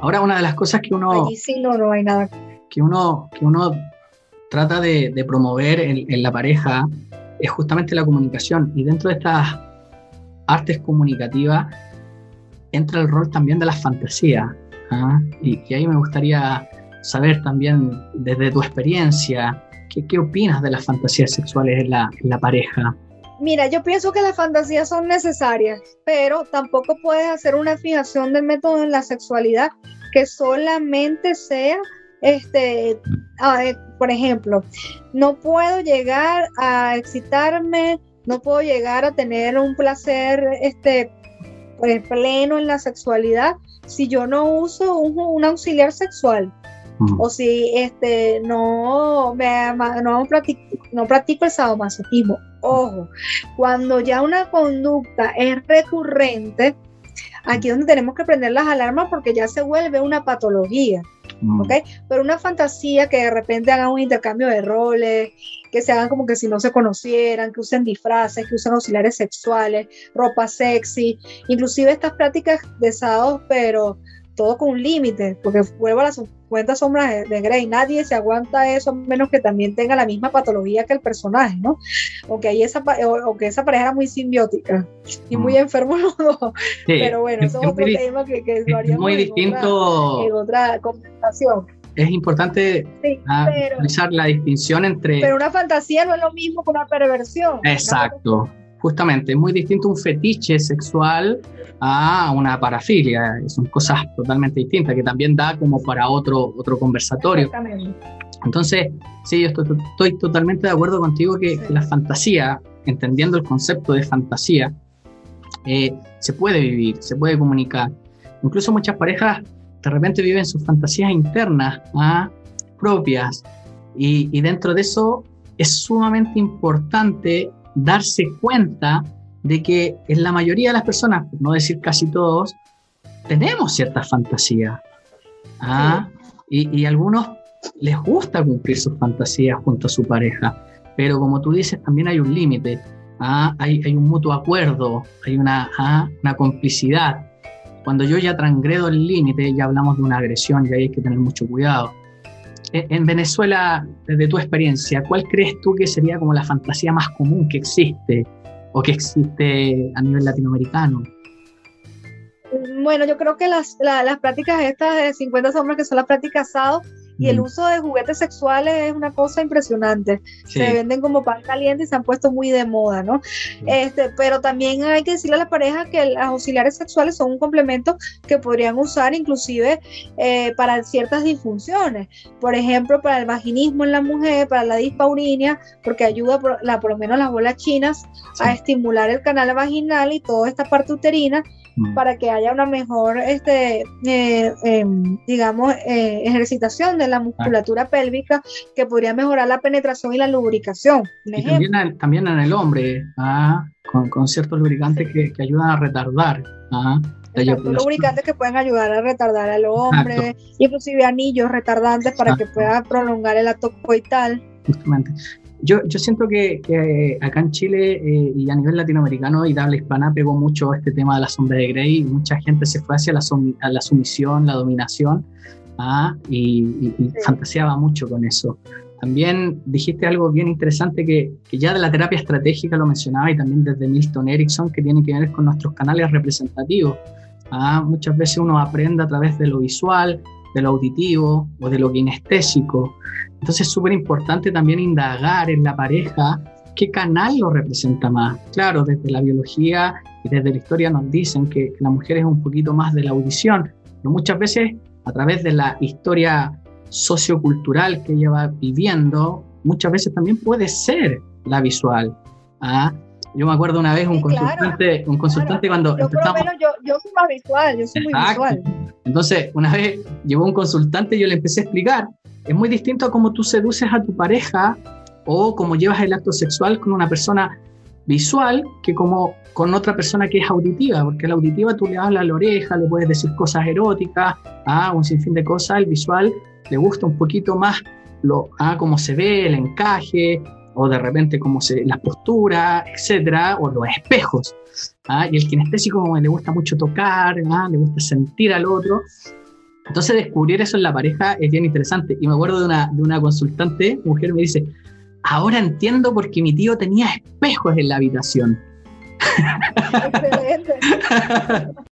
Ahora, una de las cosas que uno... sí no, no hay nada. Que uno, que uno trata de, promover en, la pareja es justamente la comunicación. Y dentro de estas artes comunicativas entra el rol también de la fantasía. ¿ah? Y, ahí me gustaría saber también desde tu experiencia, ¿qué, qué opinas de las fantasías sexuales en la, en la pareja? Mira, yo pienso que las fantasías son necesarias, pero tampoco puedes hacer una fijación del método en la sexualidad que solamente sea, este, por ejemplo, no puedo llegar a excitarme, no puedo llegar a tener un placer, este, pues, pleno en la sexualidad si yo no uso un, auxiliar sexual. O si este no me no practico, no practico el sadomasoquismo Ojo, cuando ya una conducta es recurrente, aquí es donde tenemos que prender las alarmas porque ya se vuelve una patología. Mm. ¿ok? Pero una fantasía que de repente hagan un intercambio de roles, que se hagan como que si no se conocieran, que usen disfraces, que usen auxiliares sexuales, ropa sexy, inclusive estas prácticas de sábados, pero todo con un límite, porque vuelvo a las 50 sombras de, Grey, nadie se aguanta eso, menos que también tenga la misma patología que el personaje, ¿no? O que, esa, o, que esa pareja era muy simbiótica y muy mm. enfermo pero bueno, eso es otro tema que, que haríamos muy distinto, en otra, conversación. Es importante ah, realizar la distinción entre... Pero una fantasía no es lo mismo que una perversión. Exacto justamente, es muy distinto un fetiche sexual a una parafilia, son cosas totalmente distintas que también da como para otro, otro conversatorio. Entonces, sí, yo estoy, totalmente de acuerdo contigo que, la fantasía, entendiendo el concepto de fantasía, eh, se puede vivir, se puede comunicar. Incluso muchas parejas de repente viven sus fantasías internas, ¿ah? propias, y, y dentro de eso es sumamente importante darse cuenta de que en la mayoría de las personas, por no decir casi todos, tenemos cierta fantasía. ¿ah? Y, a algunos les gusta cumplir sus fantasías junto a su pareja, pero como tú dices, también hay un límite, ¿ah? hay, hay, un mutuo acuerdo, hay una, ¿ah? una complicidad. Cuando yo ya transgredo el límite, ya hablamos de una agresión y ahí hay que tener mucho cuidado. E, en Venezuela, desde tu experiencia, ¿cuál crees tú que sería como la fantasía más común que existe o que existe a nivel latinoamericano? Bueno, yo creo que las, las prácticas estas de 50 sombras, que son las prácticas SADO, y el uso de juguetes sexuales es una cosa impresionante. Se venden como pan caliente y se han puesto muy de moda, ¿no? Este, pero también hay que decirle a las parejas que los auxiliares sexuales son un complemento que podrían usar inclusive eh, para ciertas disfunciones. Por ejemplo, para el vaginismo en la mujer, para la dispaurinia, porque ayuda por, la, por lo menos las bolas chinas a estimular el canal vaginal y toda esta parte uterina Mm. Para que haya una mejor, este, eh, em, digamos, eh, ejercitación de la musculatura pélvica que podría mejorar la penetración y la lubricación. también, en el hombre, ¿ah? con, ciertos lubricantes que, ayudan a retardar. ¿ah? lubricantes que pueden ayudar a retardar al hombre, inclusive anillos retardantes para que pueda prolongar el acto coital. Justamente. Yo, yo siento que, que, acá en Chile eh, y a nivel latinoamericano y de habla hispana pegó mucho este tema de la sombra de Grey. Mucha gente se fue hacia la, la sumisión, la dominación ¿ah? y, fantaseaba mucho con eso. También dijiste algo bien interesante que, que, ya de la terapia estratégica lo mencionaba y también desde Milton Erickson que tiene que ver con nuestros canales representativos. ¿ah? Muchas veces uno aprende a través de lo visual, de lo auditivo o de lo kinestésico. Entonces es súper importante también indagar en la pareja qué canal lo representa más. Claro, desde la biología y desde la historia nos dicen que, la mujer es un poquito más de la audición, pero muchas veces a través de la historia sociocultural que ella va viviendo, muchas veces también puede ser la visual. ¿ah? Yo me acuerdo una vez un consultante, un consultante cuando yo, yo, yo, soy más visual, yo soy muy visual. Entonces, una vez llegó un consultante y yo le empecé a explicar es muy distinto a cómo tú seduces a tu pareja o cómo llevas el acto sexual con una persona visual que como con otra persona que es auditiva, porque la auditiva tú le hablas a la oreja, le puedes decir cosas eróticas, ah, un sinfín de cosas, el visual le gusta un poquito más lo, ah, cómo se ve, el encaje, o de repente cómo se, la postura, etcétera, o los espejos. Ah, y el kinestésico como le gusta mucho tocar, ah, le gusta sentir al otro, Entonces descubrir eso en la pareja es bien interesante. Y me acuerdo de una, de una consultante, mujer, me dice, ahora entiendo por qué mi tío tenía espejos en la habitación. Excelente.